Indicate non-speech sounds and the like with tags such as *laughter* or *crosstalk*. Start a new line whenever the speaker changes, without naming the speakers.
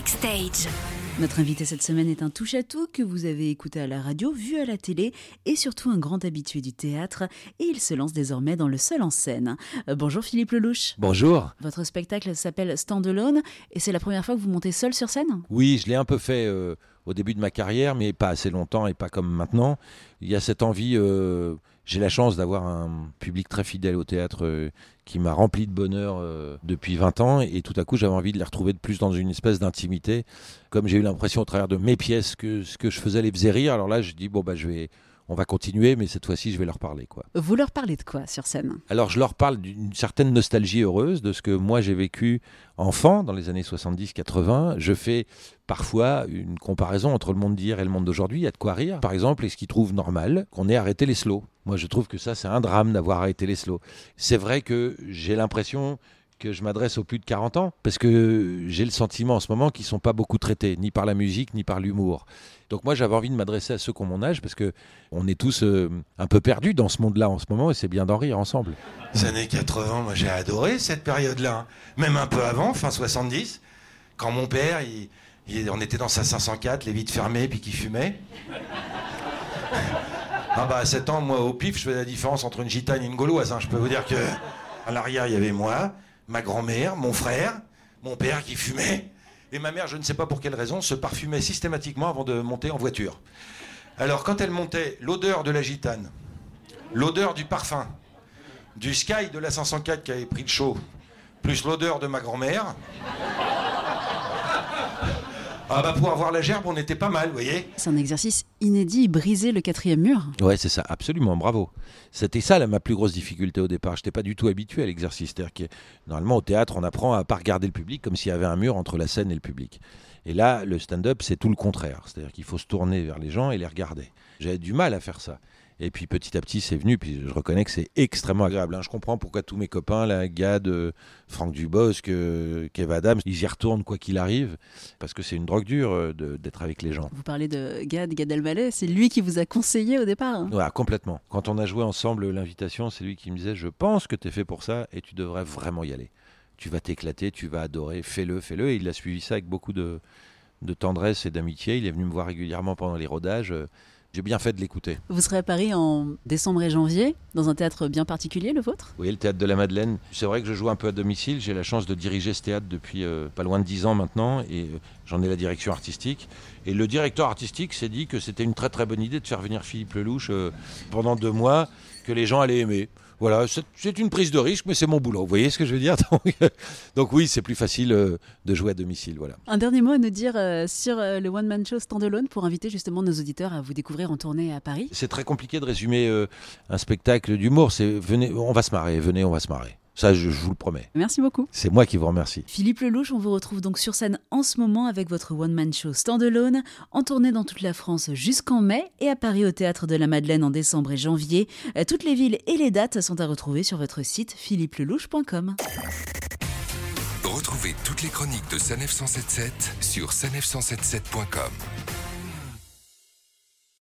Backstage.
Notre invité cette semaine est un touche-à-tout que vous avez écouté à la radio, vu à la télé et surtout un grand habitué du théâtre. Et il se lance désormais dans le seul en scène. Euh, bonjour Philippe Lelouch.
Bonjour.
Votre spectacle s'appelle Stand Alone et c'est la première fois que vous montez seul sur scène?
Oui, je l'ai un peu fait euh, au début de ma carrière, mais pas assez longtemps et pas comme maintenant. Il y a cette envie. euh, j'ai la chance d'avoir un public très fidèle au théâtre euh, qui m'a rempli de bonheur euh, depuis 20 ans et tout à coup j'avais envie de les retrouver de plus dans une espèce d'intimité. Comme j'ai eu l'impression au travers de mes pièces que ce que je faisais les faisait rire, alors là je dis bon bah je vais, on va continuer, mais cette fois-ci je vais leur parler quoi.
Vous leur parlez de quoi sur scène?
Alors je leur parle d'une certaine nostalgie heureuse de ce que moi j'ai vécu enfant dans les années 70-80. Je fais parfois une comparaison entre le monde d'hier et le monde d'aujourd'hui. Il y a de quoi rire. Par exemple, est-ce qu'ils trouvent normal qu'on ait arrêté les slows? Moi je trouve que ça c'est un drame d'avoir arrêté les slows. C'est vrai que j'ai l'impression que je m'adresse aux plus de 40 ans, parce que j'ai le sentiment en ce moment qu'ils ne sont pas beaucoup traités, ni par la musique, ni par l'humour. Donc moi j'avais envie de m'adresser à ceux qui ont mon âge, parce que on est tous euh, un peu perdus dans ce monde-là en ce moment, et c'est bien d'en rire ensemble.
Les années 80, moi j'ai adoré cette période-là. hein. Même un peu avant, fin 70, quand mon père, on était dans sa 504, les vitres fermées, puis qu'il fumait. Ah bah à 7 ans, moi au pif, je faisais la différence entre une gitane et une gauloise. hein. Je peux vous dire que à l'arrière, il y avait moi, ma grand-mère, mon frère, mon père qui fumait, et ma mère, je ne sais pas pour quelle raison, se parfumait systématiquement avant de monter en voiture. Alors quand elle montait, l'odeur de la gitane, l'odeur du parfum, du Sky de la 504 qui avait pris le chaud, plus l'odeur de ma grand-mère. Ah bah pour avoir la gerbe, on était pas mal, vous voyez
C'est un exercice inédit, briser le quatrième mur.
Ouais, c'est ça, absolument, bravo. C'était ça la, ma plus grosse difficulté au départ. Je n'étais pas du tout habitué à l'exercice. C'est-à-dire que normalement au théâtre, on apprend à pas regarder le public comme s'il y avait un mur entre la scène et le public. Et là, le stand-up, c'est tout le contraire. C'est-à-dire qu'il faut se tourner vers les gens et les regarder. J'avais du mal à faire ça. Et puis petit à petit, c'est venu. Puis je reconnais que c'est extrêmement agréable. hein. Je comprends pourquoi tous mes copains, là, Gad, euh, Franck Dubosc, euh, Kev Adams, ils y retournent quoi qu'il arrive. Parce que c'est une drogue dure euh, d'être avec les gens.
Vous parlez de Gad, Gad Elmaleh, c'est lui qui vous a conseillé au départ. hein
Ouais, complètement. Quand on a joué ensemble l'invitation, c'est lui qui me disait Je pense que tu es fait pour ça et tu devrais vraiment y aller. Tu vas t'éclater, tu vas adorer, fais-le, fais-le. Et il a suivi ça avec beaucoup de, de tendresse et d'amitié. Il est venu me voir régulièrement pendant les rodages. J'ai bien fait de l'écouter.
Vous serez à Paris en décembre et janvier, dans un théâtre bien particulier, le vôtre?
Voyez, le théâtre de la Madeleine, c'est vrai que je joue un peu à domicile. J'ai la chance de diriger ce théâtre depuis euh, pas loin de 10 ans maintenant et euh, j'en ai la direction artistique. Et le directeur artistique s'est dit que c'était une très très bonne idée de faire venir Philippe Lelouch euh, pendant deux mois, que les gens allaient aimer. Voilà, c'est- une prise de risque, mais c'est mon boulot. Vous voyez ce que je veux dire? *laughs* Donc, donc oui, c'est plus facile euh, de jouer à domicile. Voilà.
Un dernier mot à nous dire euh, sur euh, le One Man Show Standalone pour inviter justement nos auditeurs à vous découvrir en tournée à Paris.
C'est très compliqué de résumer un spectacle d'humour. C'est venez, on va se marrer, venez, on va se marrer. Ça, je- je vous le promets.
Merci beaucoup.
C'est moi qui vous remercie.
Philippe Lelouch, on vous retrouve donc sur scène en ce moment avec votre One Man Show Standalone, en tournée dans toute la France jusqu'en mai et à Paris au Théâtre de la Madeleine en décembre et janvier. Euh, Toutes les villes et les dates sont à retrouver sur votre site philippelelouch.com.
Retrouvez toutes les chroniques de Sanef 177 sur sanef177.com.